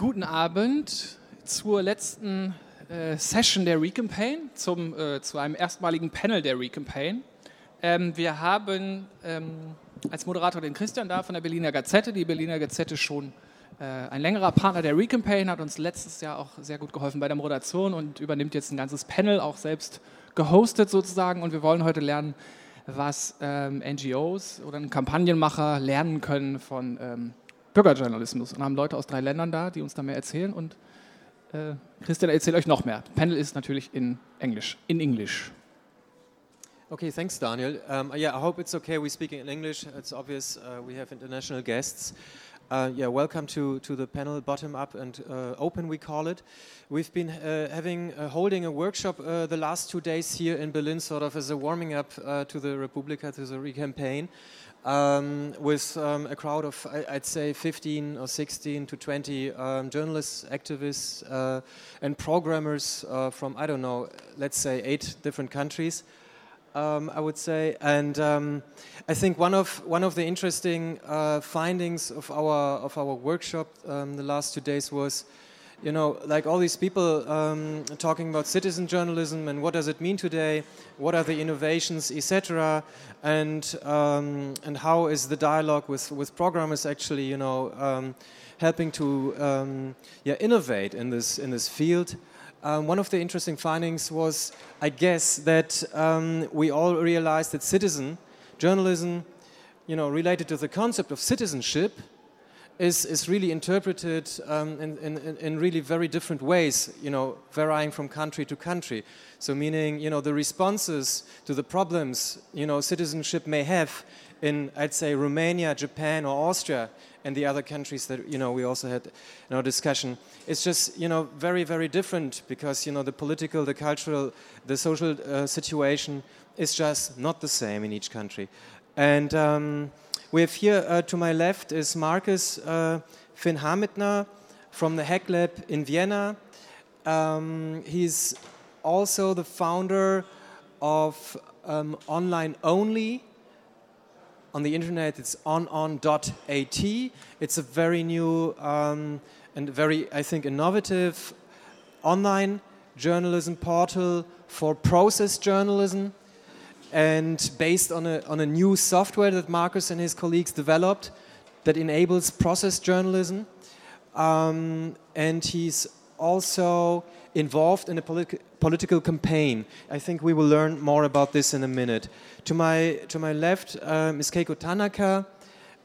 Guten Abend zur letzten äh, Session der Recampaign, zum, äh, zu einem erstmaligen Panel der Recampaign. Ähm, wir haben ähm, als Moderator den Christian da von der Berliner Gazette. Die Berliner Gazette schon äh, ein längerer Partner der Recampaign, hat uns letztes Jahr auch sehr gut geholfen bei der Moderation und übernimmt jetzt ein ganzes Panel, auch selbst gehostet sozusagen. Und wir wollen heute lernen, was ähm, NGOs oder Kampagnenmacher lernen können von ähm, Bürgerjournalismus. Und haben Leute aus drei Ländern da, die uns da mehr erzählen. Und äh, Christian erzählt euch noch mehr. Panel ist natürlich in Englisch. In English. Okay, thanks, Daniel. Um, yeah, I hope it's okay. We're speaking in English. It's obvious uh, we have international guests. Uh, yeah, welcome to, to the panel, Bottom Up and uh, Open, we call it. We've been uh, having uh, holding a workshop uh, the last two days here in Berlin, sort of as a warming up uh, to the Republika, to the recampaign, um, with um, a crowd of, I, would say, 15 or 16 to 20 um, journalists, activists, and programmers from, I don't know, let's say eight different countries um, I would say. And um, I think one of one of the interesting uh, findings of our of our workshop um, the last two days was, you know, like all these people um, talking about citizen journalism and what does it mean today, what are the innovations, etc., and um, and how is the dialogue with with programmers actually, you know. Um, helping to yeah, innovate in this in this field, um, one of the interesting findings was, I guess, that um, we all realized that citizen journalism, you know, related to the concept of citizenship, is, is really interpreted um, in, in, in, really very different ways, you know, varying from country to country. So, meaning, you know, the responses to the problems, you know, citizenship may have in, I'd say, Romania, Japan, or Austria, and the other countries that you know we also had in our discussion. It's just you know very very different because you know the political, the cultural, the social uh, situation is just not the same in each country. And um, we have here uh, to my left is Markus uh, Finn Hametner from the Hack Lab in Vienna. Um, he's also the founder of um, Online Only, on the internet. It's onon.at. It's a very new um, and very, I think, innovative online journalism portal for process journalism and based on a, on a new software that Marcus and his colleagues developed that enables process journalism. Um, and he's also involved in a politi political campaign. I think we will learn more about this in a minute. To my, to my left um, is Keiko Tanaka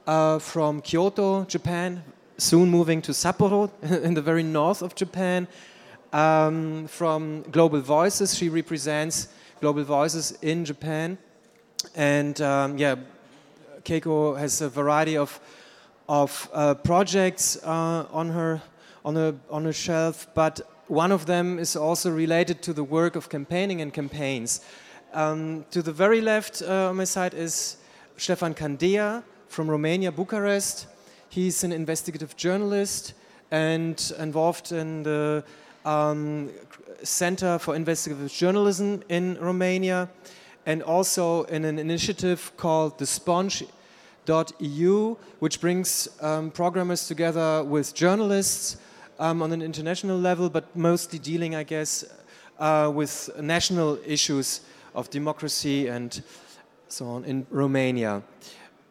uh, from Kyoto, Japan, soon moving to Sapporo in the very north of Japan. Um, from Global Voices, she represents Global Voices in Japan. And um, yeah, Keiko has a variety of, of uh, projects uh, on her on a, on a shelf, but one of them is also related to the work of campaigning and campaigns. Um, to the very left uh, on my side is Stefan Candea from Romania, Bucharest. He's an investigative journalist and involved in the um, Center for Investigative Journalism in Romania and also in an initiative called the Sponge.eu, which brings um, programmers together with journalists um, on an international level, but mostly dealing, I guess, uh, with national issues of democracy and so on in Romania.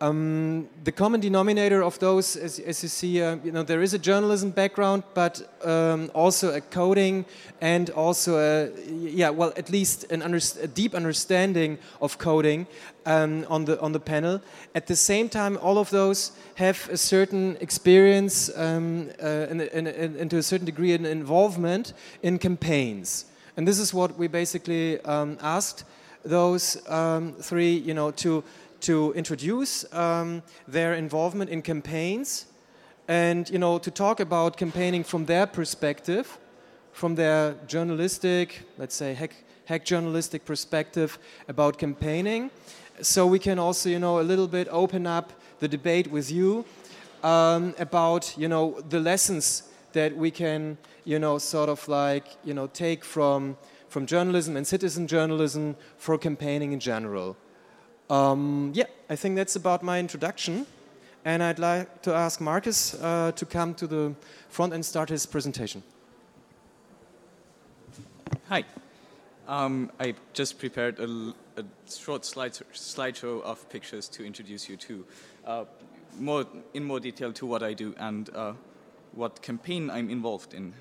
Um, the common denominator of those, as, as you see, uh, you know, there is a journalism background, but um, also a coding and also a, yeah, well, at least an a deep understanding of coding um, on the on the panel. At the same time, all of those have a certain experience um, uh, and, to a certain degree an involvement in campaigns, and this is what we basically um, asked those um, three, you know, to to introduce um, their involvement in campaigns and you know to talk about campaigning from their perspective from their journalistic let's say hack, hack journalistic perspective about campaigning. So we can also you know a little bit open up the debate with you um, about you know the lessons that we can you know sort of like you know take from from journalism and citizen journalism for campaigning in general um, yeah, I think that's about my introduction. And I'd like to ask Marcus uh, to come to the front and start his presentation. Hi. Um, I just prepared a, a short slide, slideshow of pictures to introduce you to uh, more in more detail to what I do and uh, what campaign I'm involved in.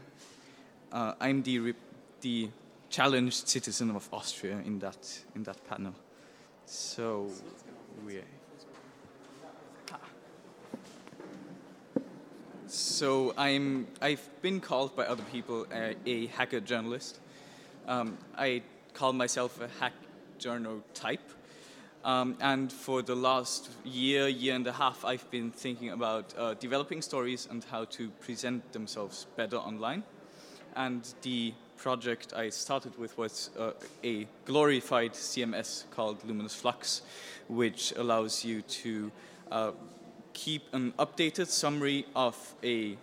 Uh, I'm the the challenged citizen of Austria in that in that panel. So we. So I'm I've been called by other people a, a hacker journalist. Um, I call myself a hack journal type. Um, and for the last year, year and a half, I've been thinking about uh, developing stories and how to present themselves better online. And the project I started with was uh, a glorified CMS called Luminous Flux, which allows you to uh, keep an updated summary of a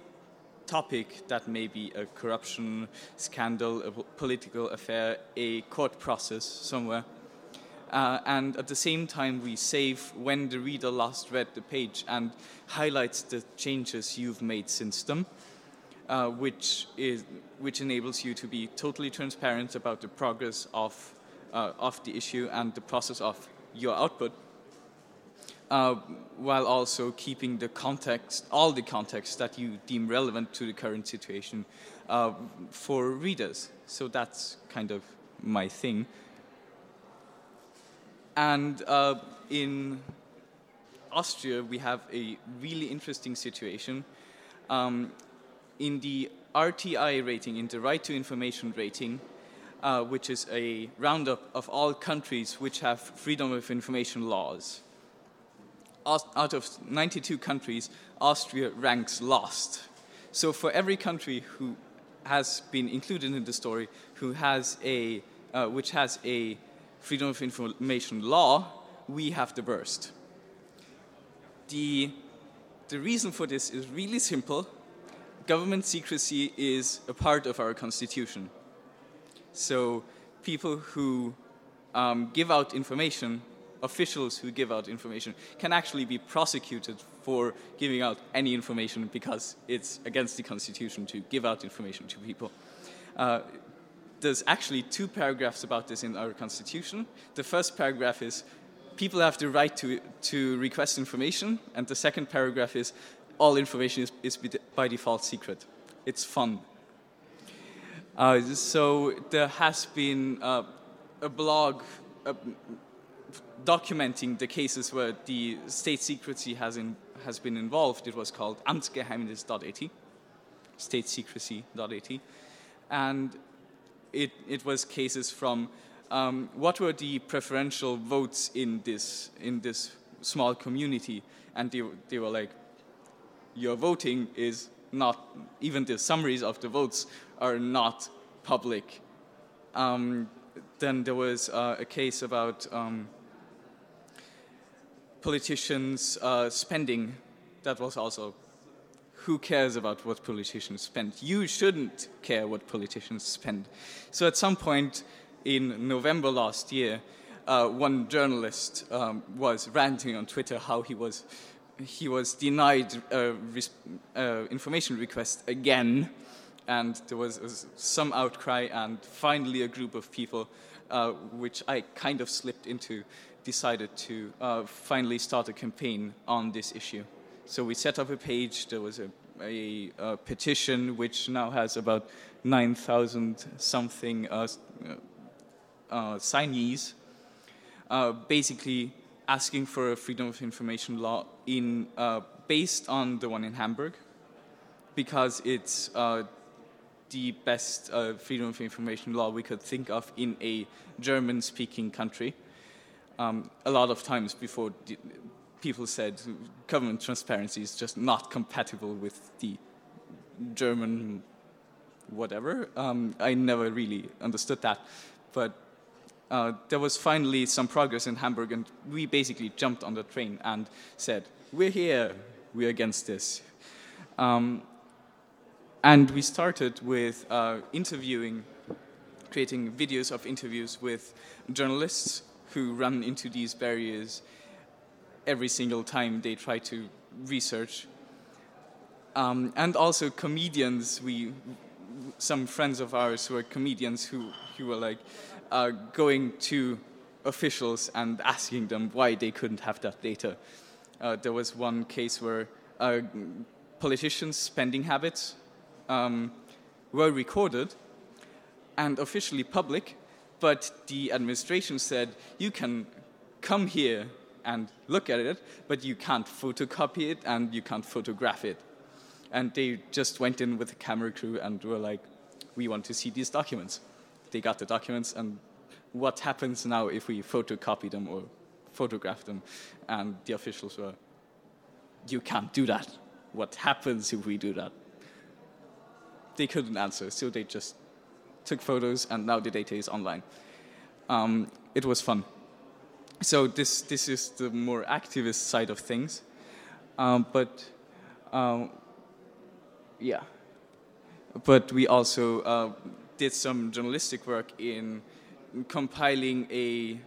topic that may be a corruption scandal, a political affair, a court process somewhere. Uh, and at the same time, we save when the reader last read the page and highlights the changes you've made since then, uh, which, is, which enables you to be totally transparent about the progress of, uh, of the issue and the process of your output. Uh, while also keeping the context, all the context that you deem relevant to the current situation uh, for readers. So that's kind of my thing. And uh, in Austria, we have a really interesting situation. Um, in the RTI rating, in the Right to Information rating, uh, which is a roundup of all countries which have freedom of information laws. Out of 92 countries, Austria ranks last. So for every country who has been included in the story, who has a, uh, which has a freedom of information law, we have the worst. The, the reason for this is really simple. Government secrecy is a part of our constitution. So people who um, give out information, officials who give out information, can actually be prosecuted for giving out any information because it's against the constitution to give out information to people. Uh, there's actually two paragraphs about this in our constitution. The first paragraph is people have the right to, to request information, and the second paragraph is all information is, is by default secret. It's fun. Uh, so there has been uh, a blog uh, documenting the cases where the state secrecy has, in, has been involved. It was called amtsgeheimnis.at, statesecrecy.at. And it, it was cases from um, what were the preferential votes in this, in this small community. And they, they were like, your voting is not, even the summaries of the votes are not public. Um, then there was uh, a case about um, politicians uh, spending that was also who cares about what politicians spend? You shouldn't care what politicians spend. So at some point in November last year, uh, one journalist um, was ranting on Twitter how he was he was denied information request again, and there was, was, some outcry, and finally a group of people, uh, which I kind of slipped into, decided to uh, finally start a campaign on this issue. So we set up a page. There was a, a, petition which now has about 9,000 something uh, uh, signees, uh, basically asking for a freedom of information law in uh, based on the one in Hamburg, because it's uh, the best uh, freedom of information law we could think of in a German-speaking country. Um, a lot of times before people said government transparency is just not compatible with the German whatever. Um, I never really understood that. But uh, there was finally some progress in Hamburg, and we basically jumped on the train and said, We're here, we're against this. Um, and we started with uh, interviewing, creating videos of interviews with journalists who run into these barriers every single time they try to research. Um, and also comedians. We, some friends of ours who are comedians who, who were like uh, going to officials and asking them why they couldn't have that data. Uh, there was one case where uh, politicians' spending habits um, were recorded and officially public, but the administration said you can come here and look at it, but you can't photocopy it and you can't photograph it. And they just went in with a camera crew and were like, we want to see these documents. They got the documents, and what happens now if we photocopy them or photograph them? And the officials were, you can't do that. What happens if we do that? They couldn't answer, so they just took photos, and now the data is online. Um, it was fun. So this this is the more activist side of things, um, but um, yeah. But we also uh, did some journalistic work in compiling a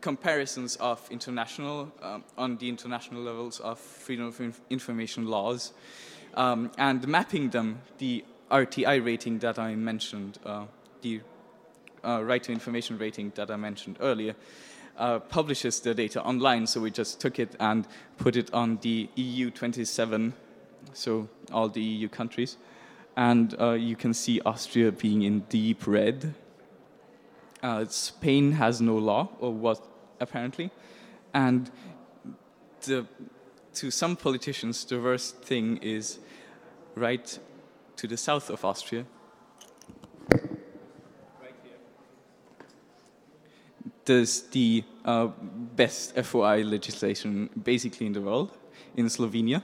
comparisons of international um, on the international levels of freedom of inf information laws um, and mapping them the RTI rating that I mentioned, uh, the uh, right to information rating that I mentioned earlier, uh, publishes the data online. So we just took it and put it on the EU 27, so all the EU countries. And uh, you can see Austria being in deep red. Uh, Spain has no law, or what apparently. And the, to some politicians, the worst thing is right to the south of Austria. Right here. There's the uh, best FOI legislation basically in the world, in Slovenia.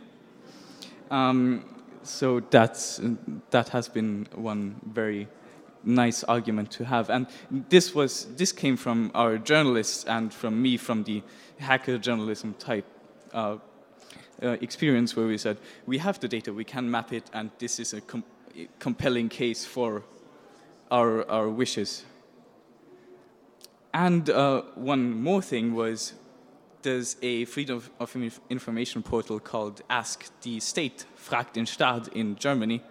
Um, so that's, that has been one very nice argument to have. And this was this came from our journalists and from me from the hacker journalism type uh, uh, experience, where we said we have the data, we can map it, and this is a com compelling case for our our wishes. And uh, one more thing was there's a freedom of information portal called Ask the State, Frag den Staat in Germany,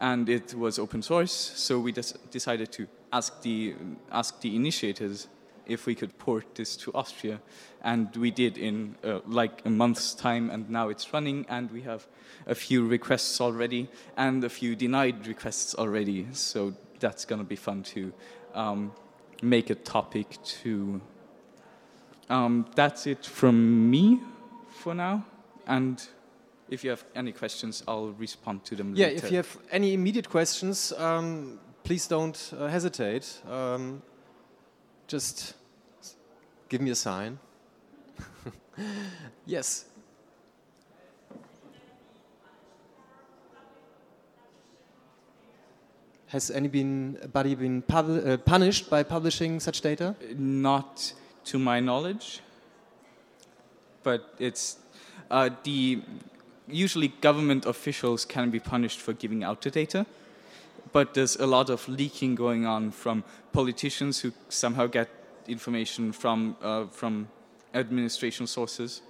and it was open source. So we decided to ask the ask the initiators if we could port this to Austria, and we did in uh, like a month's time, and now it's running, and we have a few requests already and a few denied requests already. So that's going to be fun to um, make a topic to. Um, that's it from me for now, and if you have any questions, I'll respond to them yeah, later. if you have any immediate questions, um, please don't uh, hesitate. Um, just give me a sign. yes. Has anybody been uh, punished by publishing such data? Not to my knowledge, but it's uh, the usually government officials can be punished for giving out the data, but there's a lot of leaking going on from politicians who somehow get information from, uh, from administration sources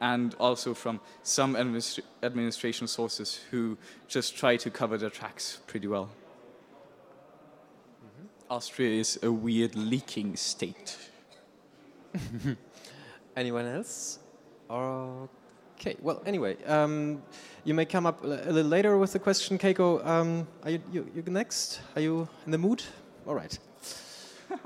and also from some administra administration sources who just try to cover their tracks pretty well. Mm -hmm. Austria is a weird leaking state. Anyone else? Okay, well, anyway, um, you may come up a little later with the question, Keiko. Um, are you, you, you next? Are you in the mood? All right.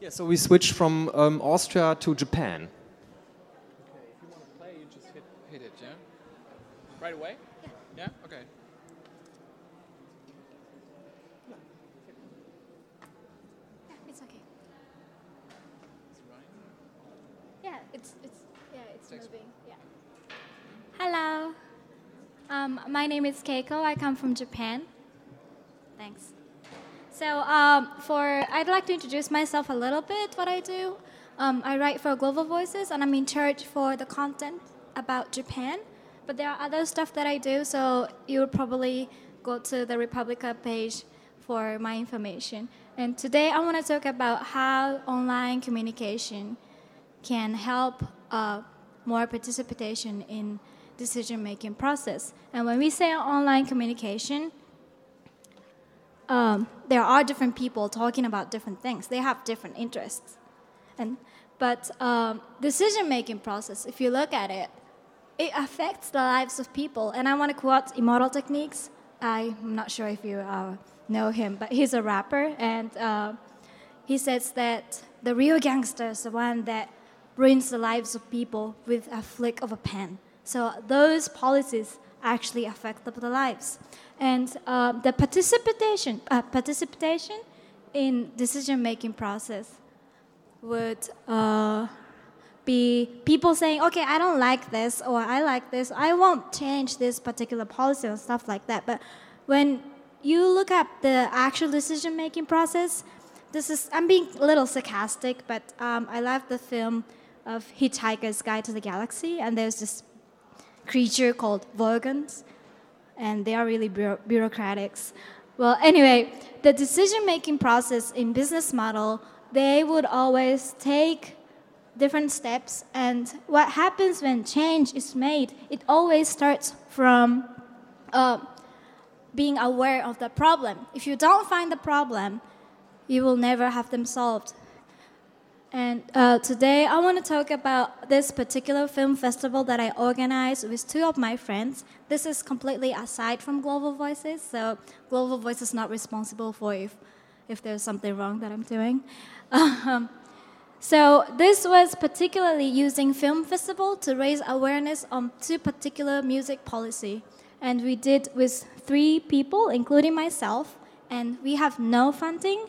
yeah, so we switched from um, Austria to Japan. Okay, if you want to play, you just hit, hit it, yeah? Right away? Yeah. Yeah? Okay. Hello. Um, my name is Keiko. I come from Japan. Thanks. So um, for I'd like to introduce myself a little bit. What I do, um, I write for Global Voices, and I'm in charge for the content about Japan. But there are other stuff that I do, so you would probably go to the Republica page for my information. And today I want to talk about how online communication can help uh, more participation in decision making process. And when we say online communication, um, there are different people talking about different things. They have different interests. And, but um, decision making process, if you look at it, it affects the lives of people. And I want to quote Immortal Techniques. I'm not sure if you uh, know him, but he's a rapper. And uh, he says that the real gangster is the one that ruins the lives of people with a flick of a pen. So those policies actually affect the, lives. And uh, the participation, uh, participation in decision-making process would uh, be people saying, okay, I don't like this, or I like this, I won't change this particular policy or stuff like that. But when you look at the actual decision-making process, this is, I'm being a little sarcastic, but um, I love the film of Hitchhiker's Guide to the Galaxy, and there's this creature called Vogons, and they are really bureaucratics. Well, anyway, the decision-making process in business model, they would always take different steps, and what happens when change is made, it always starts from uh, being aware of the problem. If you don't find the problem, you will never have them solved. And uh, today I want to talk about this particular film festival that I organized with two of my friends. This is completely aside from Global Voices, so Global Voices is not responsible for if, if there's something wrong that I'm doing. Um, so this was particularly using film festival to raise awareness on two particular music policy. And we did with three people, including myself, and we have no funding,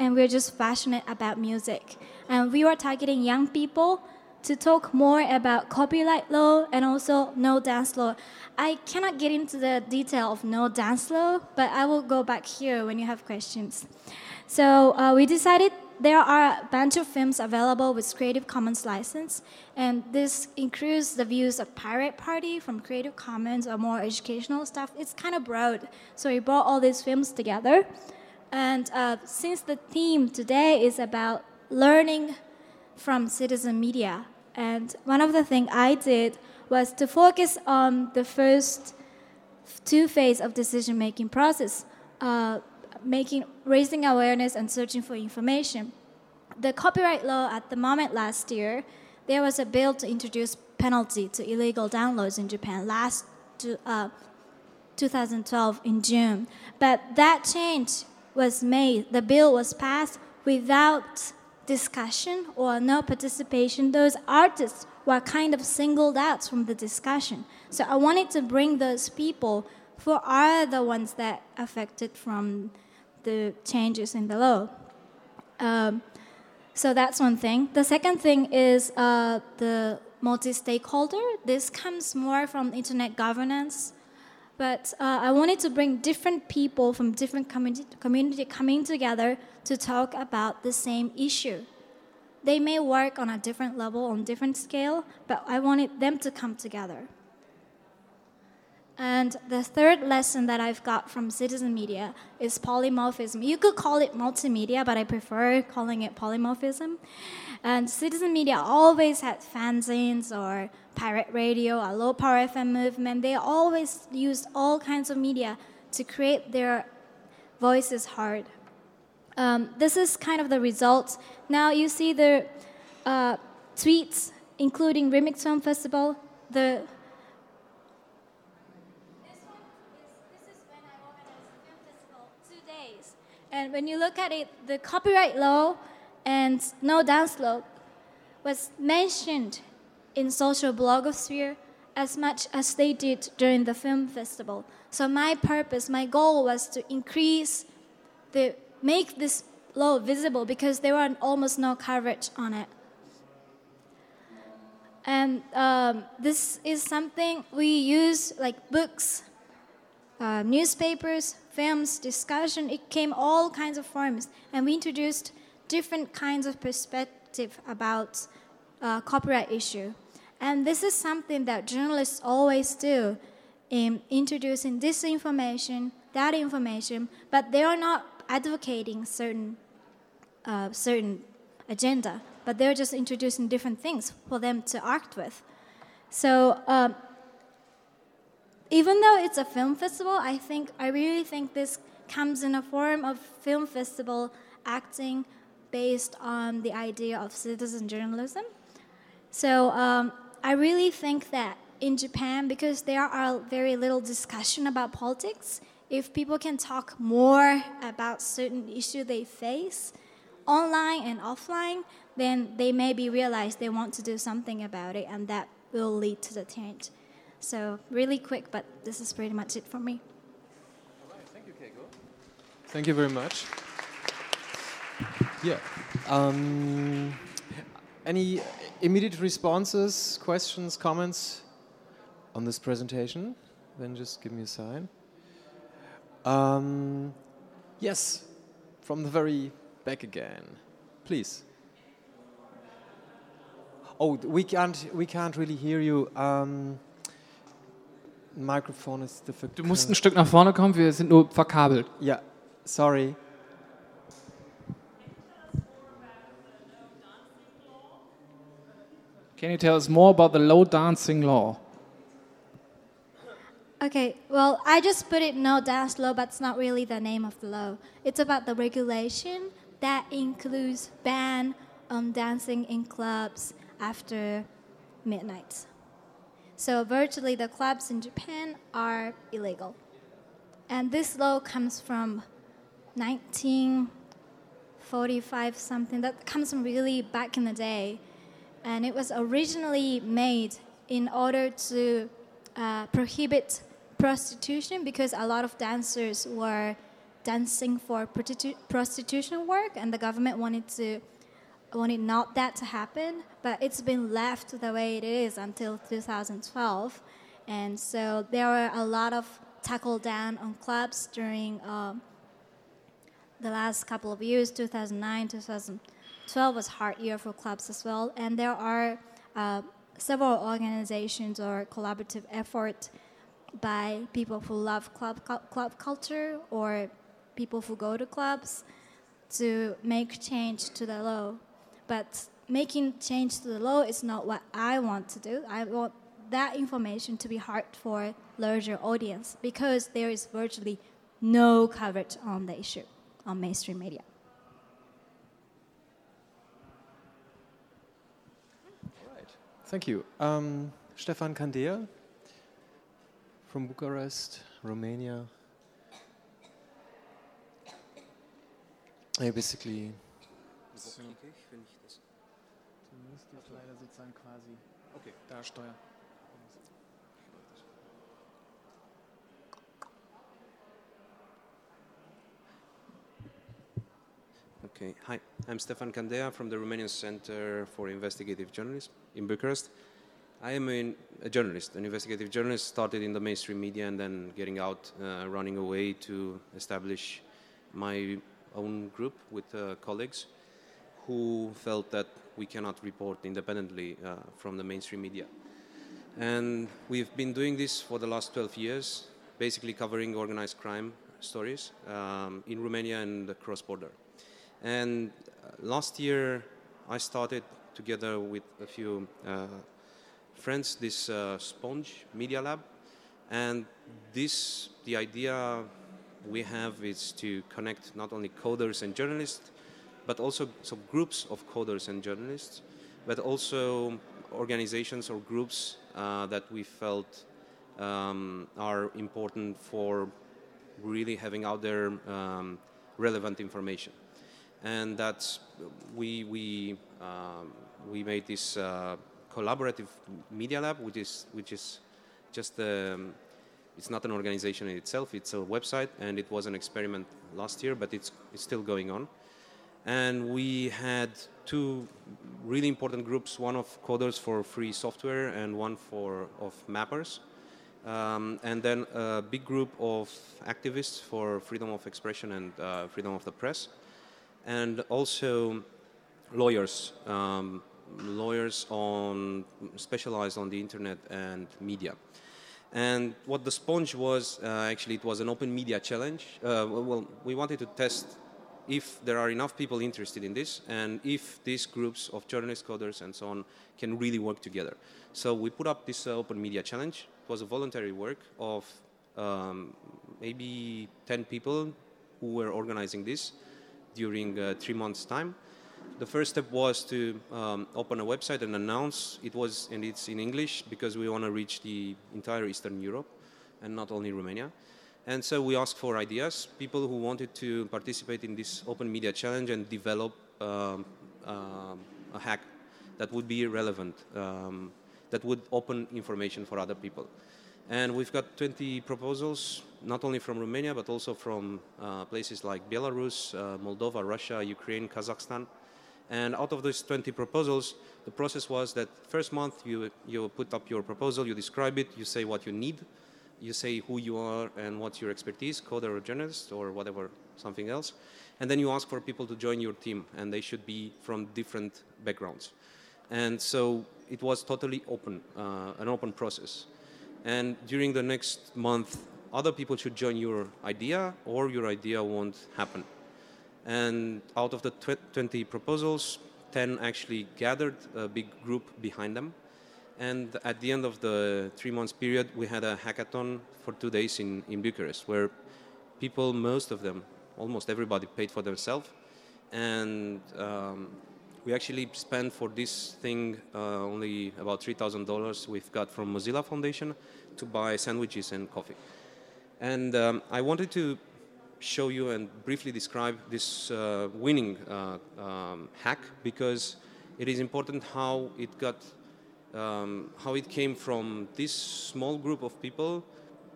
and we're just passionate about music and we were targeting young people to talk more about copyright law and also no dance law. I cannot get into the detail of no dance law, but I will go back here when you have questions. So uh, we decided there are a bunch of films available with Creative Commons license, and this includes the views of Pirate Party from Creative Commons or more educational stuff. It's kind of broad, so we brought all these films together. And uh, since the theme today is about learning from citizen media. And one of the things I did was to focus on the first two phases of decision making process, uh, making raising awareness and searching for information. The copyright law at the moment last year, there was a bill to introduce penalty to illegal downloads in Japan last uh, 2012 in June. But that change was made. The bill was passed without discussion or no participation, those artists were kind of singled out from the discussion. So I wanted to bring those people who are the ones that affected from the changes in the law. Um, so that's one thing. The second thing is uh, the multi-stakeholder. This comes more from internet governance, but uh, I wanted to bring different people from different community, community coming together to talk about the same issue. They may work on a different level, on different scale, but I wanted them to come together. And the third lesson that I've got from citizen media is polymorphism. You could call it multimedia, but I prefer calling it polymorphism. And citizen media always had fanzines or pirate radio, a low power FM movement. They always used all kinds of media to create their voices heard. Um, this is kind of the results. Now you see the uh, tweets, including Remix Film Festival. This is when I organized the And when you look at it, the copyright law and no law was mentioned in social blogosphere as much as they did during the film festival. So my purpose, my goal was to increase the make this law visible because there were almost no coverage on it. And um, this is something we use like books, uh, newspapers, films, discussion. It came all kinds of forms, and we introduced different kinds of perspective about uh, copyright issue. And this is something that journalists always do in introducing this information, that information, but they are not advocating certain a certain agenda, but they're just introducing different things for them to act with. So um, even though it's a film festival, I think I really think this comes in a form of film festival acting based on the idea of citizen journalism. So um, I really think that in Japan, because there are very little discussion about politics, if people can talk more about certain issue they face, online and offline, then they maybe realize they want to do something about it, and that will lead to the change. So really quick, but this is pretty much it for me. All right, thank you, Keiko. Thank you very much. Yeah. Um, any immediate responses, questions, comments on this presentation? Then just give me a sign. Um, yes, from the very back again, please. Oh, we can't. We can't really hear you. Um, microphone is difficult. Du musst ein Stück nach vorne kommen, wir sind nur verkabelt. Yeah, sorry. Can you tell us more about the low dancing law? Okay, well, I just put it no dance law, but it's not really the name of the law. It's about the regulation that includes ban on dancing in clubs after midnight. So virtually the clubs in Japan are illegal. And this law comes from 1945 something that comes from really back in the day. And it was originally made in order to uh, prohibit prostitution because a lot of dancers were dancing for prostitu- prostitution work and the government wanted to wanted not that to happen but it's been left the way it is until 2012 and so there were a lot of tackle down on clubs during um, the last couple of years 2009 2012 was hard year for clubs as well. And there are uh, several organizations or collaborative effort by people who love club club culture or people who go to clubs to make change to the law. But making change to the law is not what i want to do. I want that information to be hard for larger audience because there is virtually no coverage on the issue on mainstream media. Thank you. Um, Stefan Candea from Bucharest, Romania. Ja, basically. Quasi okay. Okay, hi, I'm Stefan Candea from the Romanian Center for Investigative Journalism in Bucharest. I am a, a journalist, an investigative journalist, started in the mainstream media and then getting out, uh, running away to establish my own group with uh, colleagues who felt that we cannot report independently uh, from the mainstream media. And we've been doing this for the last 12 years, basically covering organized crime stories um, in Romania and cross border. And uh, last year, I started together with a few uh, friends this uh, Sponge Media Lab, and this the idea we have is to connect not only coders and journalists, but also some groups of coders and journalists, but also organizations or groups uh, that we felt um, are important for really having out there um, relevant information. And that's we we um, we made this uh, collaborative media lab, which is which is just um, it's not an organization in itself; it's a website, and it was an experiment last year, but it's it's still going on. And we had two really important groups: one of coders for free software, and one for of mappers. Um, and then a big group of activists for freedom of expression and uh, freedom of the press and also lawyers, um, lawyers on specialized on the internet and media. And what the sponge was, uh, actually, it was an open media challenge. Uh, well, we wanted to test if there are enough people interested in this and if these groups of journalists, coders, and so on can really work together. So we put up this uh, open media challenge. It was a voluntary work of um, maybe 10 people who were organizing this during uh, three months' time. The first step was to um, open a website and announce it was, and it's in English because we want to reach the entire Eastern Europe and not only Romania. And so we asked for ideas, people who wanted to participate in this open media challenge and develop um, um, a hack that would be relevant, um, that would open information for other people. And we've got 20 proposals, not only from Romania, but also from uh, places like Belarus, uh, Moldova, Russia, Ukraine, Kazakhstan. And out of those 20 proposals, the process was that first month you, you put up your proposal, you describe it, you say what you need, you say who you are and what's your expertise, coder or journalist or whatever, something else. And then you ask for people to join your team, and they should be from different backgrounds. And so it was totally open, uh, an open process. And during the next month, other people should join your idea, or your idea won't happen. And out of the tw 20 proposals, 10 actually gathered a big group behind them and at the end of the three months period, we had a hackathon for two days in, in Bucharest, where people, most of them, almost everybody, paid for themselves. And um, we actually spent for this thing uh, only about $3,000 we've got from Mozilla Foundation to buy sandwiches and coffee. And um, I wanted to show you and briefly describe this uh, winning uh, um, hack because it is important how it got um, how it came from this small group of people,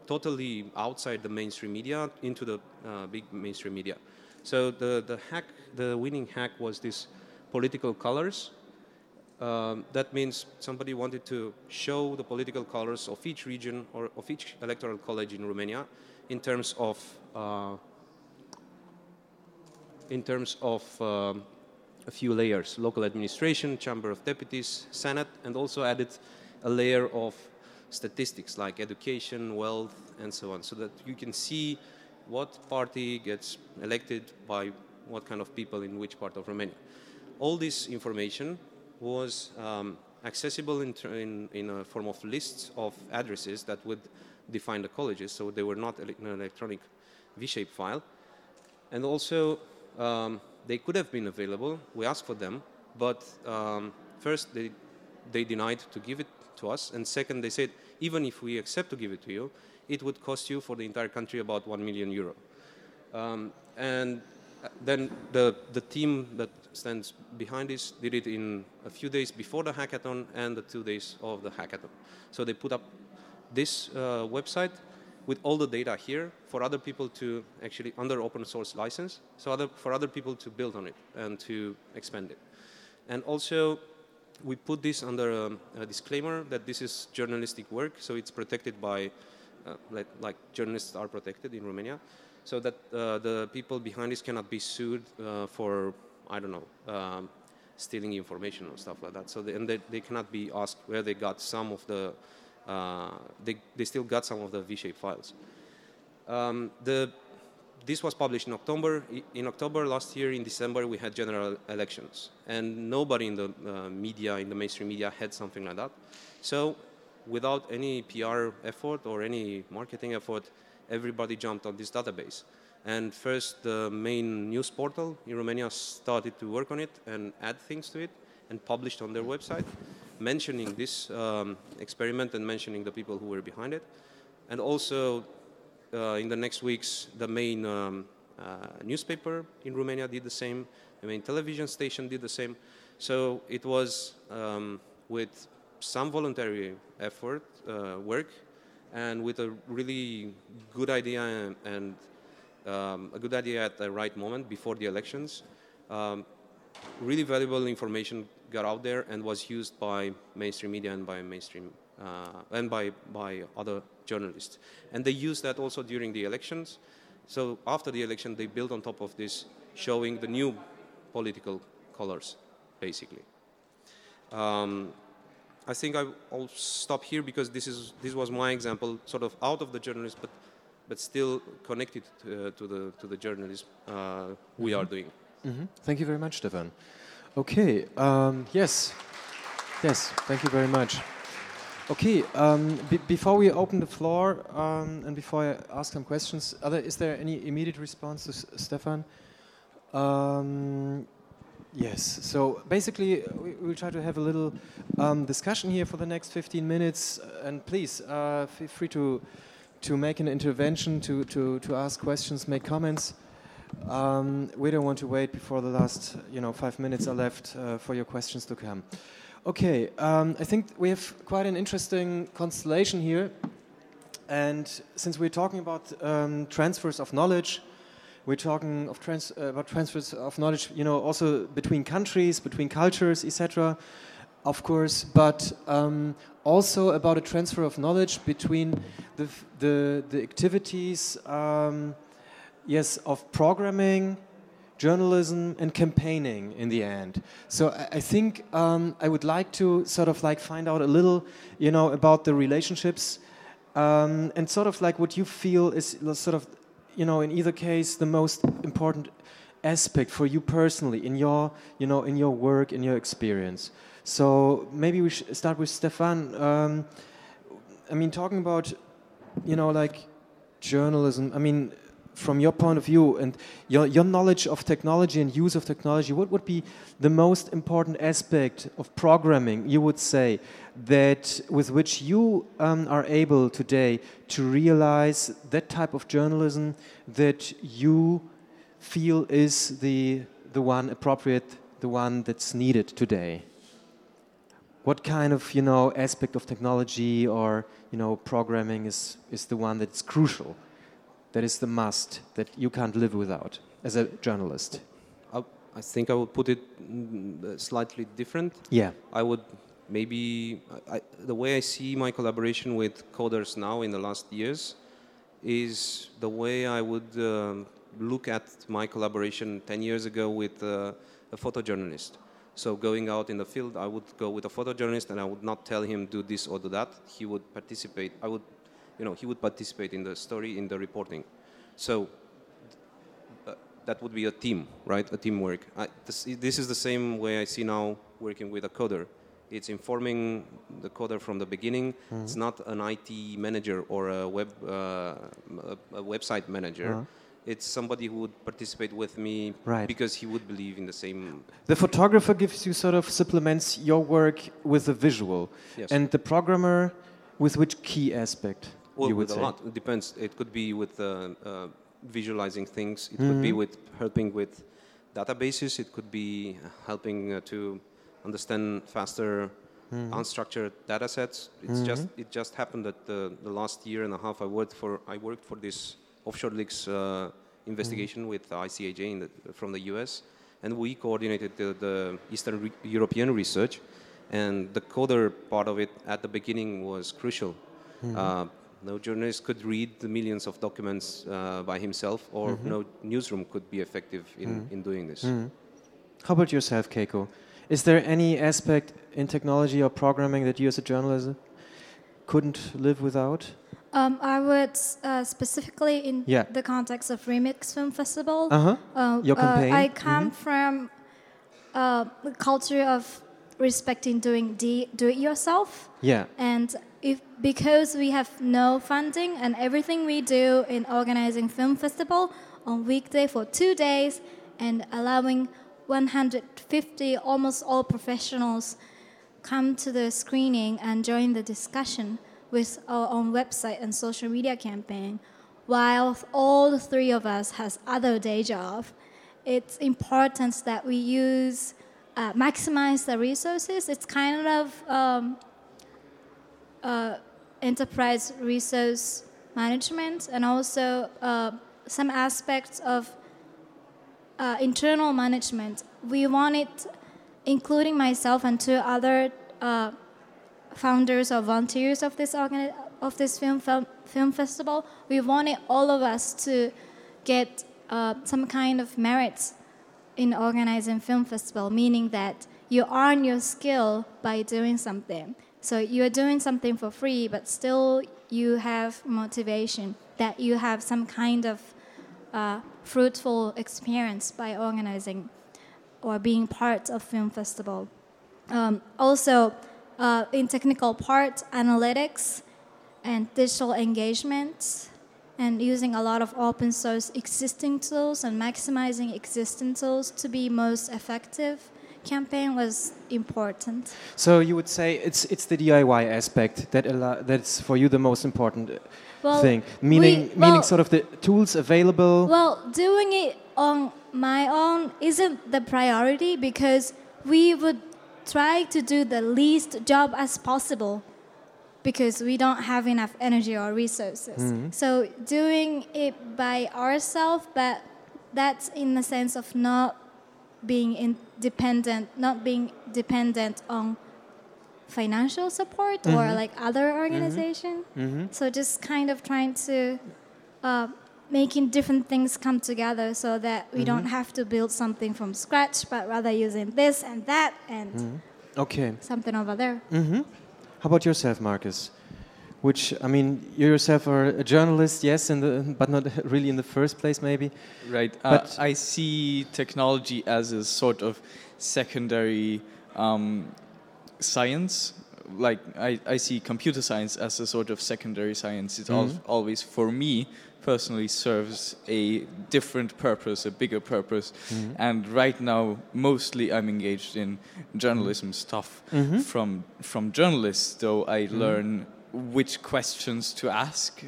totally outside the mainstream media, into the uh, big mainstream media. So the, the hack, the winning hack was this political colors. Um, that means somebody wanted to show the political colors of each region or of each electoral college in Romania in terms of uh, in terms of um, a few layers local administration, Chamber of Deputies, Senate, and also added a layer of statistics like education, wealth, and so on, so that you can see what party gets elected by what kind of people in which part of Romania. All this information was um, accessible in, in, in, a form of lists of addresses that would define the colleges, so they were not an electronic V-shaped file. And also, um, they could have been available. We asked for them, but um, first they they denied to give it to us, and second they said even if we accept to give it to you, it would cost you for the entire country about one million euro. Um, and then the the team that stands behind this did it in a few days before the hackathon and the two days of the hackathon. So they put up this uh, website with all the data here for other people to actually under open source license, so other, for other people to build on it and to expand it. And also, we put this under a, a disclaimer that this is journalistic work, so it's protected by, uh, like, like, journalists are protected in Romania, so that uh, the people behind this cannot be sued uh, for, I don't know, um, stealing information or stuff like that. So they, and they, they cannot be asked where they got some of the they, they still got some of the V-shaped files. Um, the, this was published in October. In October last year, in December, we had general elections, and nobody in the uh, media, in the mainstream media, had something like that. So, without any PR effort or any marketing effort, everybody jumped on this database. And first, the main news portal in Romania started to work on it and add things to it and published on their website mentioning this um, experiment and mentioning the people who were behind it. And also, uh, in the next weeks, the main um, uh, newspaper in Romania did the same, the main television station did the same. So it was um, with some voluntary effort, uh, work, and with a really good idea and, um, a good idea at the right moment before the elections. Um, really valuable information got out there and was used by mainstream media and by mainstream uh, and by by other journalists. And they used that also during the elections. So after the election, they built on top of this, showing the new political colors, basically. Um, I think I'll stop here because this is this was my example, sort of out of the journalist, but but still connected to, to the to the journalism uh, we are doing. Mhm. Thank you very much, Stefan. Okay, um, yes, yes, thank you very much. Okay, um, be before we open the floor um, and before I ask some questions, there, is there any immediate response to S- Stefan? Um, yes, so basically we, we'll try to have a little um, discussion here for the next 15 minutes, and please uh, feel free to, to make an intervention, to, to, to ask questions, make comments. Um, we don't want to wait before the last, you know, five minutes are left uh, for your questions to come. Okay, um, I think we have quite an interesting constellation here, and since we're talking about um, transfers of knowledge, we're talking of trans- uh, about transfers of knowledge, you know, also between countries, between cultures, etc. Of course, but um, also about a transfer of knowledge between the the, the activities. Yes, of programming, journalism, and campaigning in the end. So I, I think um, I would like to sort of like find out a little, you know, about the relationships um, and sort of like what you feel is sort of, you know, in either case, the most important aspect for you personally in your, you know, in your work, in your experience. So maybe we should start with Stefan. Um, I mean, talking about, you know, like journalism. I mean, from your point of view and your, your knowledge of technology and use of technology, what would be the most important aspect of programming you would say that with which you um, are able today to realize that type of journalism that you feel is the, the one appropriate, the one that's needed today? What kind of you know aspect of technology or you know programming is, is the one that's crucial? That is the must that you can't live without as a journalist? I, I think I would put it mm, slightly different. Yeah. I would maybe I, the way I see my collaboration with coders now in the last years is the way I would um, look at my collaboration 10 years ago with uh, a photojournalist. So going out in the field, I would go with a photojournalist and I would not tell him do this or do that. He would participate. I would, you know, he would participate in the story, in the reporting. So uh, that would be a team, right? A teamwork. I, this, this is the same way I see now working with a coder. It's informing the coder from the beginning. Mm-hmm. It's not an IT manager or a web uh, a, a website manager. Uh-huh. It's somebody who would participate with me Right. because he would believe in the same. The photographer gives you sort of supplements your work with a visual, Yes. and the programmer with which key aspect Well, you would with say? a lot. It depends. It could be with uh, uh, visualizing things. It could be with helping with databases. It could be helping uh, to understand faster unstructured data sets. It's just it just happened that the, the last year and a half I worked for I worked for this offshore leaks uh, investigation with ICIJ in the, from the US, and we coordinated the, the Eastern re- European research. And the coder part of it at the beginning was crucial. Uh, no journalist could read the millions of documents uh, by himself, or no newsroom could be effective in, in doing this. How about yourself, Keiko? Is there any aspect in technology or programming that you as a journalist couldn't live without? Um, I would uh, specifically in Yeah. the context of Remix Film Festival. Uh-huh. uh, Your uh, campaign? I come from uh, the culture of respecting doing de- do it yourself. Yeah. And if because we have no funding and everything we do in organizing film festival on weekday for two days and allowing 150 almost all professionals come to the screening and join the discussion with our own website and social media campaign while all three of us has other day job it's important that we use uh, maximize the resources. It's kind of um, uh, enterprise resource management and also uh, some aspects of uh, internal management. We wanted, including myself and two other uh, founders or volunteers of this organi- of this film, film film festival, we wanted all of us to get uh, some kind of merit in organizing film festival, meaning that you earn your skill by doing something. So you are doing something for free, but still you have motivation that you have some kind of uh, fruitful experience by organizing or being part of film festival. Um, also, uh, in technical part, analytics and digital engagement, and using a lot of open source existing tools and maximizing existing tools to be most effective campaign was important. So you would say it's it's the DIY aspect that that's for you the most important uh, Well, thing, meaning we- meaning sort of the tools available. Well, doing it on my own isn't the priority because we would try to do the least job as possible because we don't have enough energy or resources. Mm-hmm. So doing it by ourselves, but that's in the sense of not being independent, not being dependent on financial support or mm-hmm. like other organization. Mm-hmm. Mm-hmm. So just kind of trying to uh, making different things come together so that we don't have to build something from scratch, but rather using this and that and Okay. something over there. hmm How about yourself, Marcus? Which I mean, you yourself are a journalist, yes, in the, but not really in the first place, maybe. Right. Uh, But- I see technology as a sort of secondary um, science. Like I, I see computer science as a sort of secondary science. It al- mm-hmm. always, for me personally, serves a different purpose, a bigger purpose. Mm-hmm. And right now, mostly I'm engaged in journalism mm-hmm. stuff. From from journalists, though, I learn which questions to ask,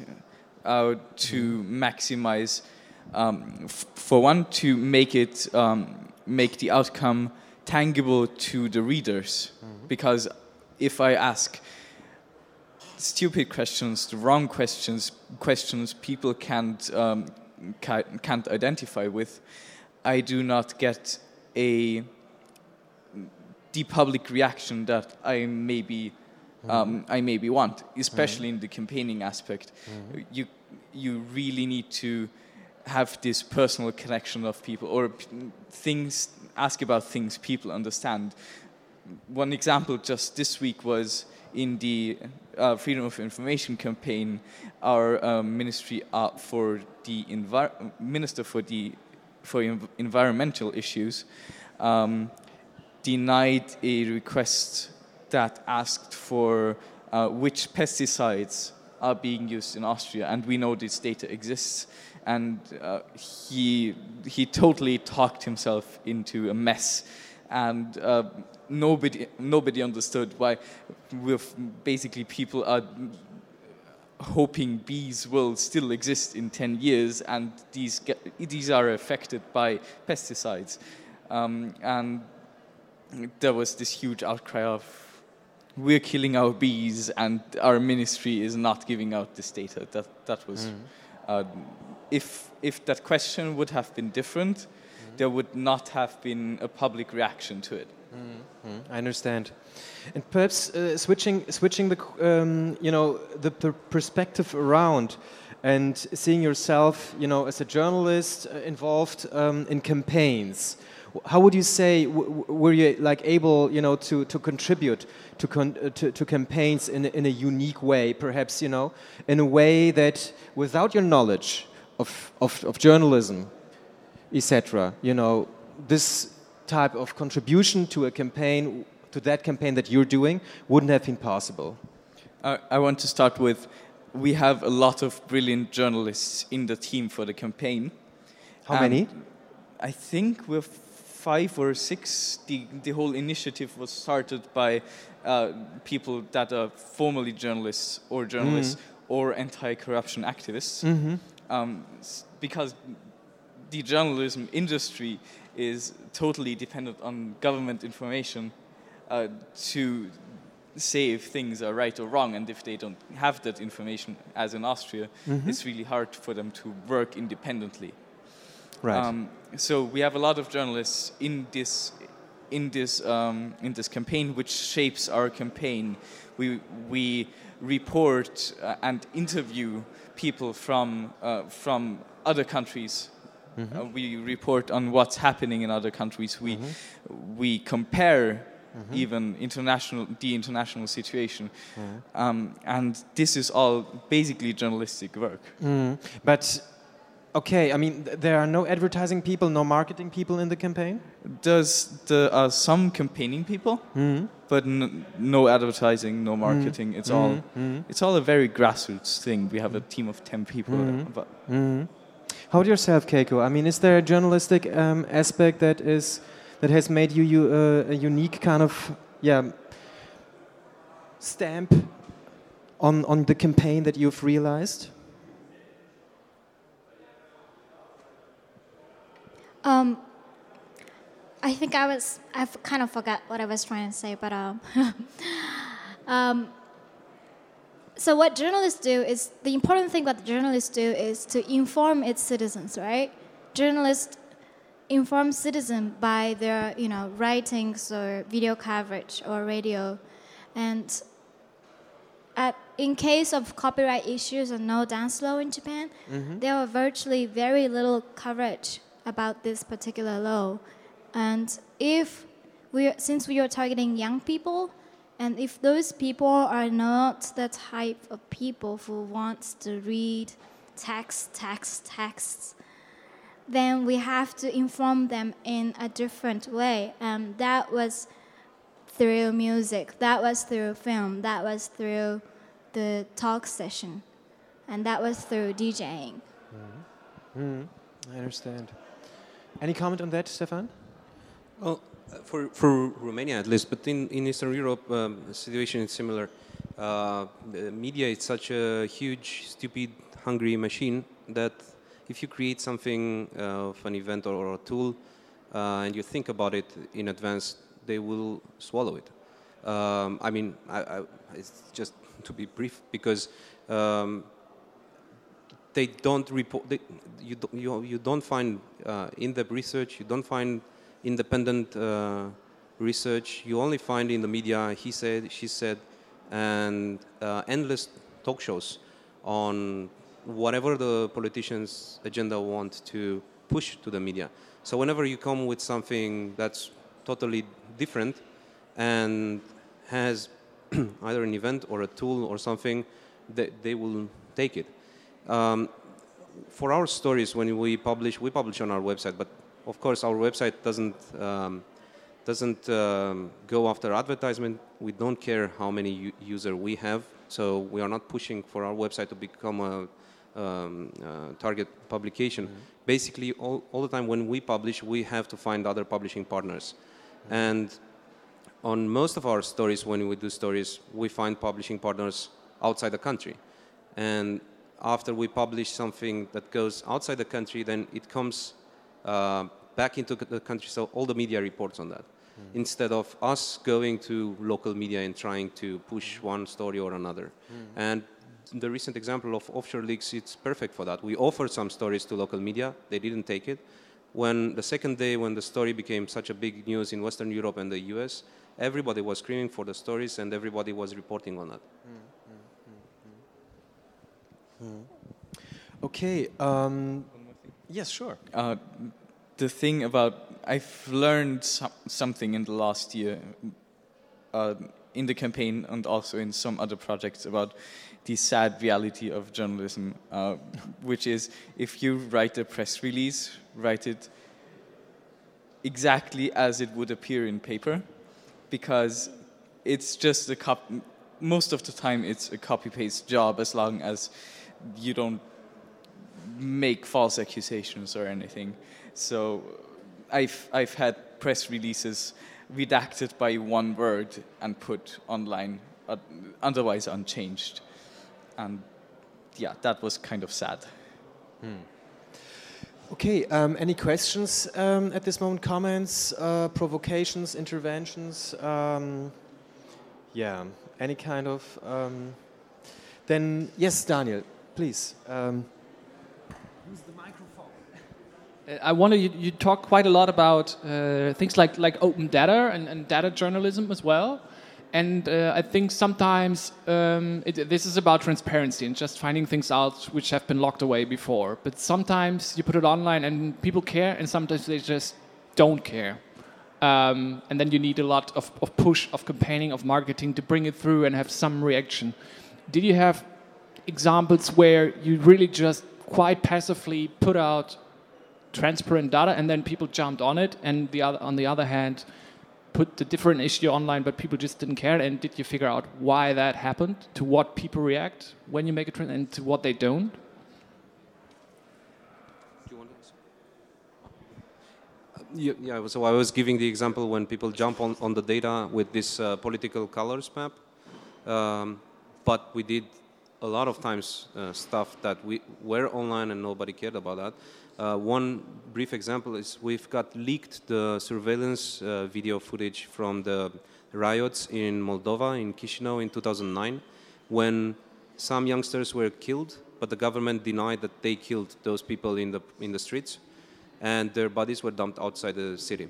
uh, to maximize um, f- for one to make it um, make the outcome tangible to the readers. Because if i ask stupid questions the wrong questions questions people can't um, ca- can't identify with i do not get a the public reaction that i maybe um, I maybe want, especially in the campaigning aspect. You you really need to have this personal connection of people or things ask about things people understand. One example just this week was in the uh, Freedom of Information campaign. Our um, ministry uh, for the envir- minister for the for env- environmental issues um, denied a request that asked for uh, which pesticides are being used in Austria, and we know this data exists. And uh, he he totally talked himself into a mess, and uh, nobody nobody understood why. With basically people are hoping bees will still exist in 10 years and these, get, these are affected by pesticides. Um, and there was this huge outcry of we're killing our bees and our ministry is not giving out this data. That, that was, uh, if, if that question would have been different, there would not have been a public reaction to it. I understand. And perhaps uh, switching switching the um, you know the, the perspective around and seeing yourself you know as a journalist uh, involved um, in campaigns. How would you say were you like able you know to, to contribute to, con- uh, to to campaigns in a, in a unique way, perhaps you know in a way that without your knowledge of, of, of journalism etc. You know, this type of contribution to a campaign, to that campaign that you're doing, wouldn't have been possible. I, I want to start with we have a lot of brilliant journalists in the team for the campaign. How And many? I think we're five or six. The, the whole initiative was started by uh, people that are formerly journalists or journalists or anti corruption activists. Um, because the journalism industry is totally dependent on government information uh, to say if things are right or wrong, and if they don't have that information, as in Austria, it's really hard for them to work independently. Right. Um, so we have a lot of journalists in this in this um, in this campaign, which shapes our campaign. We we report uh, and interview people from uh, from other countries. Uh, we report on what's happening in other countries. We we compare even international the international situation. Um, and this is all basically journalistic work. But okay, I mean, th- there are no advertising people, no marketing people in the campaign. There's there are uh, some campaigning people, mm-hmm. but n- no advertising, no marketing. Mm-hmm. It's all mm-hmm. it's all a very grassroots thing. We have a team of ten people, uh, but How about yourself, Keiko? I mean, is there a journalistic um, aspect that is that has made you, you uh, a unique kind of yeah stamp on on the campaign that you've realized? Um, I think I was, I kind of forgot what I was trying to say, but um, um, so what journalists do is the important thing what journalists do is to inform its citizens, right? Journalists inform citizens by their, you know, writings or video coverage or radio, and at, in case of copyright issues and no dance law in Japan, there were virtually very little coverage about this particular law. And if we, since we are targeting young people, and if those people are not the type of people who wants to read text, text, texts, then we have to inform them in a different way. And that was through music, that was through film, that was through the talk session, and that was through DJing. Hmm. I understand. Any comment on that, Stefan? Well, uh, for, for Romania at least, but in, in Eastern Europe, um, the situation is similar. Uh, the media is such a huge, stupid, hungry machine that if you create something uh, of an event or, or a tool uh, and you think about it in advance, they will swallow it. Um, I mean, I, I, it's just to be brief because um, they don't report. They, you, don't- you you don't find uh, in-depth research. You don't find independent uh, research. You only find in the media he said, she said, and uh, endless talk shows on whatever the politicians' agenda want to push to the media. So whenever you come with something that's totally different and has either an event or a tool or something, they, they will take it. Um, for our stories, when we publish, we publish on our website, but of course our website doesn't um, doesn't um, go after advertisement. We don't care how many u- user we have, so we are not pushing for our website to become a um, uh, target publication. Basically, all, all the time when we publish, we have to find other publishing partners, and on most of our stories, when we do stories, we find publishing partners outside the country. And after we publish something that goes outside the country, then it comes uh, back into the country. So all the media reports on that. Hmm. Instead of us going to local media and trying to push hmm. one story or another. Hmm. And the recent example of offshore leaks, it's perfect for that. We offered some stories to local media, they didn't take it. When the second day, when the story became such a big news in Western Europe and the US, everybody was screaming for the stories and everybody was reporting on that. Okay. Um, yes, sure. uh, the thing about I've learned some, something in the last year uh, in the campaign and also in some other projects about the sad reality of journalism, uh, which is if you write a press release, write it exactly as it would appear in paper, because it's just a cop. Most of the time, it's a copy paste job as long as you don't make false accusations or anything. So I've, I've had press releases redacted by one word and put online, uh, otherwise unchanged. And yeah, that was kind of sad. Okay. Um, any questions um, at this moment? Comments, uh, provocations, interventions? Um, yeah. Any kind of. Um, then yes, Daniel, please. Um, microphone? I wonder you, you talk quite a lot about uh, things like like open data and, and data journalism as well. And uh, I think sometimes um, it, this is about transparency and just finding things out which have been locked away before. But sometimes you put it online and people care, and sometimes they just don't care. um, and then you need a lot of, of push, of campaigning, of marketing to bring it through and have some reaction. Did you have examples where you really just quite passively put out transparent data and then people jumped on it, and the other, on the other hand, put the different issue online, but people just didn't care. And did you figure out why that happened? To what people react when you make a trend, and to what they don't? Yeah, so I was giving the example when people jump on, on the data with this uh, political colors map. Um, but we did a lot of times uh, stuff that we were online and nobody cared about that. Uh, one brief example is we've got leaked the surveillance uh, video footage from the riots in Moldova, in Chisinau in 2009, when some youngsters were killed, but the government denied that they killed those people in the, in the streets and their bodies were dumped outside the city.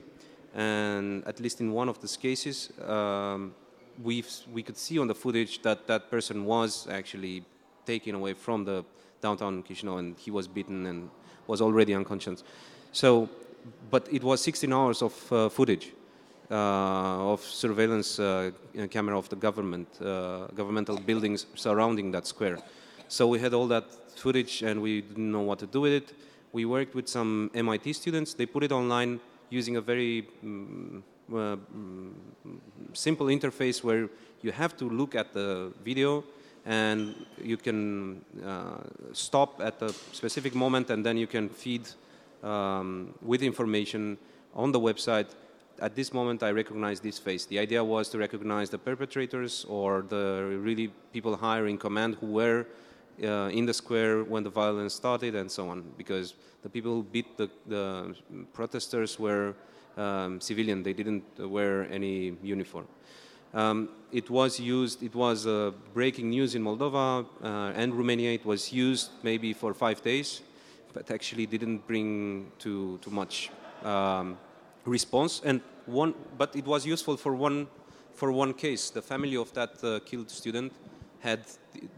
And at least in one of these cases, um, we we could see on the footage that that person was actually taken away from the downtown Chisinau and he was beaten and was already unconscious. So, but it was 16 hours of uh, footage uh, of surveillance uh, camera of the government, uh, governmental buildings surrounding that square. So we had all that footage and we didn't know what to do with it we worked with some MIT students. They put it online using a very um, uh, simple interface where you have to look at the video and you can uh, stop at a specific moment and then you can feed um, with information on the website. At this moment, I recognize this face. The idea was to recognize the perpetrators or the really people higher in command who were uh, in the square when the violence started and so on, because the people who beat the, the protesters were um, civilian. They didn't wear any uniform. Um, it was used, it was uh, breaking news in Moldova uh, and Romania. It was used maybe for five days, but actually didn't bring too, too much um, response. And one, but it was useful for one, for one case. The family of that uh, killed student had,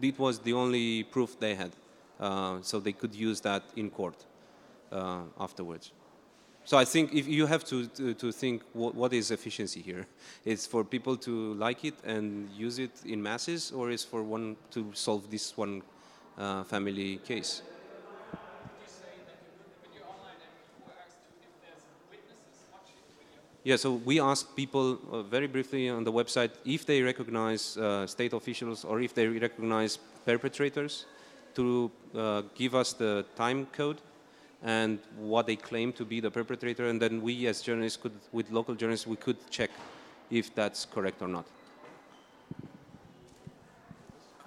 it was the only proof they had. Uh, so they could use that in court uh, afterwards. So I think if you have to, to, to think what, what is efficiency here? It's for people to like it and use it in masses, or is for one to solve this one uh, family case? Yeah, so we asked people uh, very briefly on the website if they recognize uh, state officials or if they recognize perpetrators to uh, give us the time code and what they claim to be the perpetrator, and then we as journalists could, with local journalists, we could check if that's correct or not.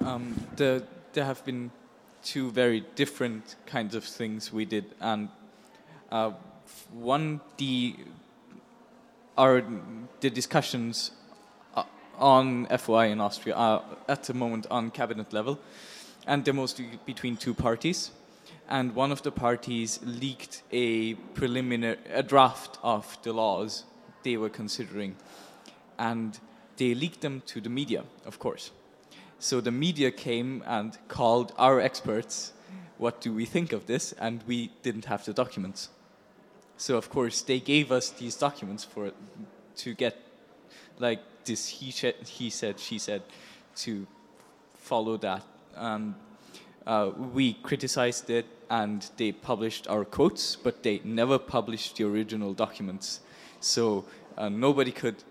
Um, the, there have been two very different kinds of things we did, and uh, one, the are the discussions uh, on FOI in Austria are at the moment on cabinet level, and they're mostly between two parties. And one of the parties leaked a preliminary, a draft of the laws they were considering, and they leaked them to the media, of course. So the media came and called our experts, "What do we think of this?" And we didn't have the documents. So of course they gave us these documents for to get like this he said he said she said to follow that. And uh, we criticized it and they published our quotes, but they never published the original documents. So uh, nobody could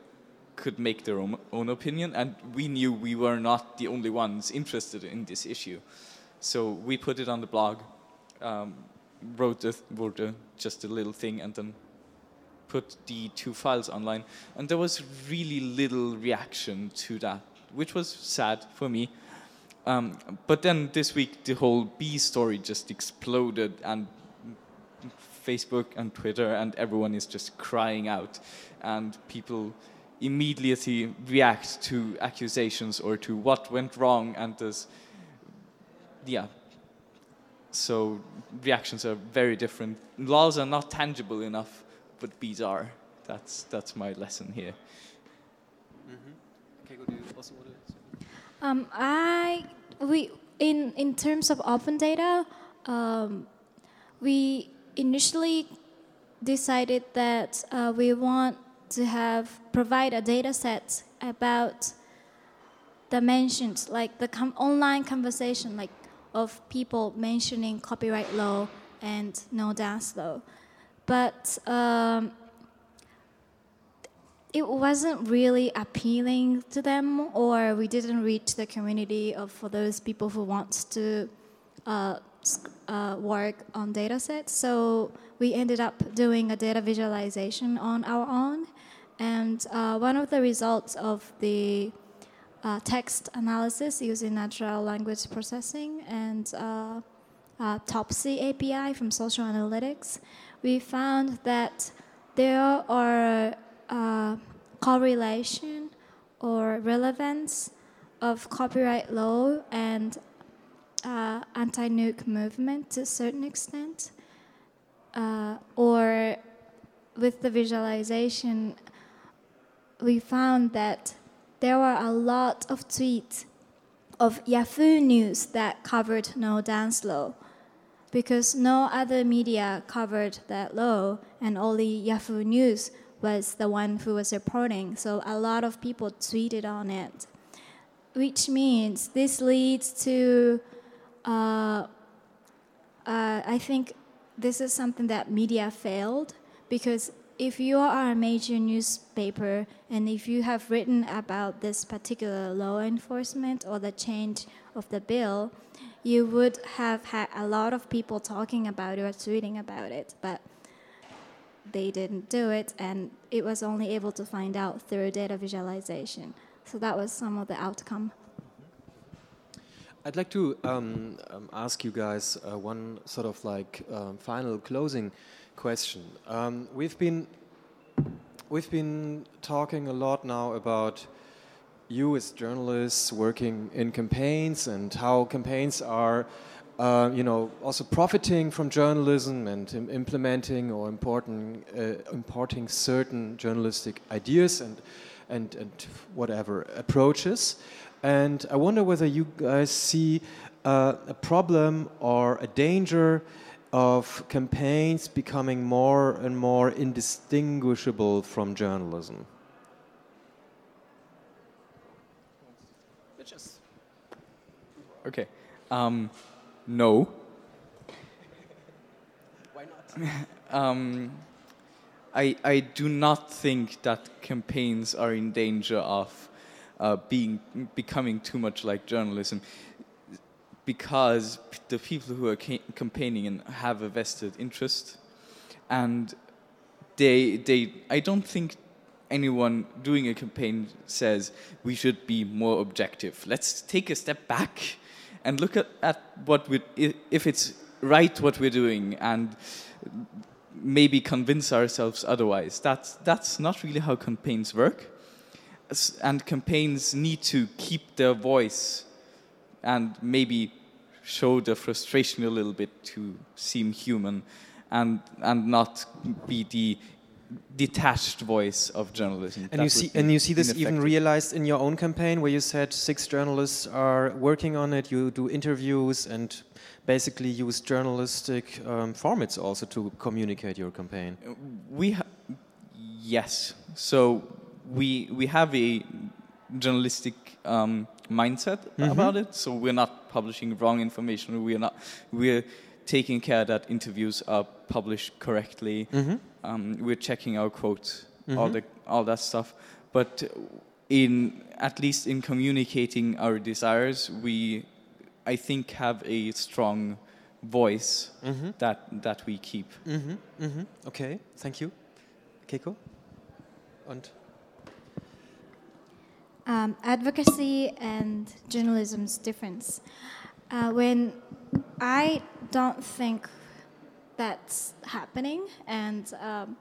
could make their own, own opinion, and we knew we were not the only ones interested in this issue. So we put it on the blog. Um, wrote, a, wrote a, just a little thing and then put the two files online. And there was really little reaction to that, which was sad for me. Um, but then this week, the whole bee story just exploded, and Facebook and Twitter and everyone is just crying out, and people immediately react to accusations or to what went wrong, and there's, yeah, so reactions are very different. Laws are not tangible enough, but bees are. That's that's my lesson here. Mm-hmm. Okay, do also want? Um, I we in in terms of open data, um, we initially decided that uh, we want to have provide a data set about the mentions, like the com- online conversation, like of people mentioning copyright law and no dance law, but um, it wasn't really appealing to them, or we didn't reach the community of for those people who wants to uh, uh, work on data sets. So we ended up doing a data visualization on our own, and uh, one of the results of the uh, text analysis using natural language processing and uh, uh, Topsy API from social analytics, we found that there are uh, correlation or relevance of copyright law and uh, anti-nuke movement to a certain extent, uh, or with the visualization, we found that there were a lot of tweets of Yahoo News that covered no dance law because no other media covered that law and only Yahoo News was the one who was reporting. So a lot of people tweeted on it, which means this leads to, uh, uh, I think this is something that media failed because if you are a major newspaper and if you have written about this particular law enforcement or the change of the bill, you would have had a lot of people talking about it or tweeting about it, but they didn't do it, and it was only able to find out through data visualization. So that was some of the outcome. I'd like to um, um, ask you guys uh, one sort of like um, final closing question. Um, we've been we've been talking a lot now about you as journalists working in campaigns and how campaigns are, uh, you know, also profiting from journalism and Im implementing or importing uh, importing certain journalistic ideas and and and whatever approaches. And I wonder whether you guys see uh, a problem or a danger of campaigns becoming more and more indistinguishable from journalism. Okay. Um, no. Why not? um, I, I do not think that campaigns are in danger of uh, being becoming too much like journalism because the people who are ca- campaigning and have a vested interest and they they I don't think anyone doing a campaign says we should be more objective let's take a step back and look at, at what we if it's right what we're doing and maybe convince ourselves otherwise. That's that's not really how campaigns work. And campaigns need to keep their voice and maybe show the frustration a little bit to seem human and and not be the detached voice of journalism. And That you see, and you see this even realized in your own campaign, where you said six journalists are working on it. You do interviews and basically use journalistic um, formats also to communicate your campaign. we ha- yes so we we have a journalistic um, mindset about it so we're not publishing wrong information we're not we're taking care that interviews are published correctly um, we're checking our quotes all the all that stuff but in at least in communicating our desires we i think have a strong voice that that we keep Mm-hmm, mm-hmm. Okay, thank you. Keiko? Und? um, advocacy and journalism's difference. Uh, when I don't think that's happening, and um,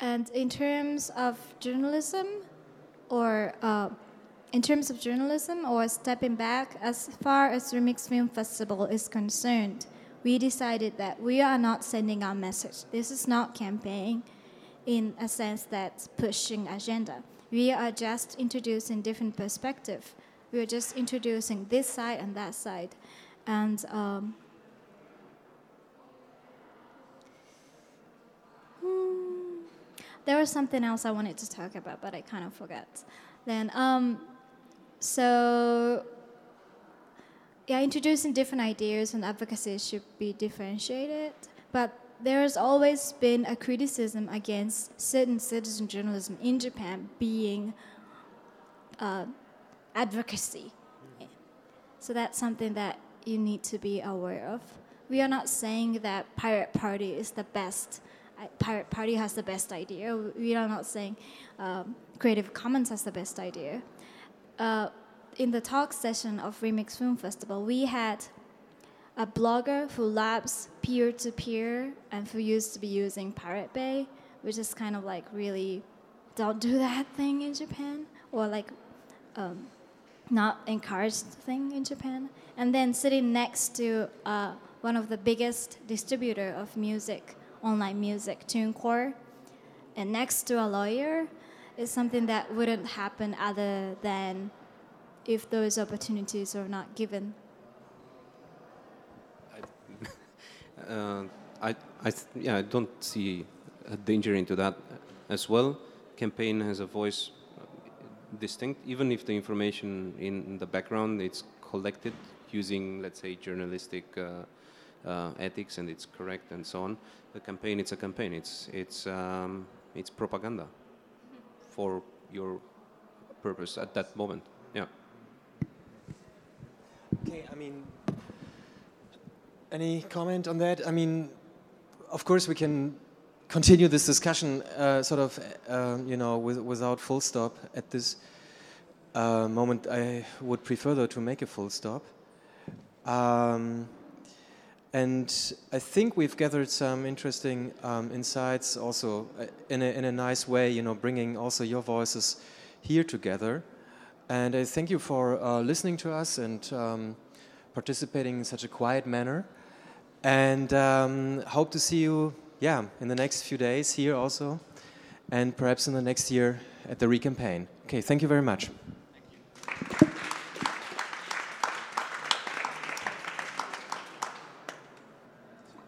and in terms of journalism, or uh, in terms of journalism, or stepping back, as far as Remix Film Festival is concerned, we decided that we are not sending our message. This is not campaign in a sense that's pushing agenda. We are just introducing different perspective. We are just introducing this side and that side, and um, hmm, there was something else I wanted to talk about, but I kind of forgot. Then, um, so yeah, introducing different ideas and advocacy should be differentiated, but there has always been a criticism against certain citizen journalism in Japan being uh, advocacy. So that's something that you need to be aware of. We are not saying that Pirate Party is the best. Pirate Party has the best idea. We are not saying um, Creative Commons has the best idea. Uh, in the talk session of Remix Film Festival, we had a blogger who labs peer to peer and who used to be using Pirate Bay, which is kind of like really don't do that thing in Japan, or like um, not encouraged thing in Japan. And then sitting next to uh, one of the biggest distributor of music, online music, TuneCore, and next to a lawyer is something that wouldn't happen other than if those opportunities are not given. Uh, I, I yeah, I don't see a danger into that as well. Campaign has a voice uh, distinct, even if the information in the background it's collected using, let's say, journalistic uh, uh, ethics and it's correct and so on. The campaign, it's a campaign. It's it's um, it's propaganda for your purpose at that moment. Yeah. Okay, I mean, any comment on that? I mean, of course, we can continue this discussion uh, sort of, uh, you know, with, without full stop. At this uh, moment, I would prefer, though, to make a full stop. Um, and I think we've gathered some interesting um, insights also uh, in a, in a nice way, you know, bringing also your voices here together. And I thank you for uh, listening to us and um, participating in such a quiet manner. And um, hope to see you, yeah, in the next few days here also, and perhaps in the next year at the re:campaign. Okay, thank you very much.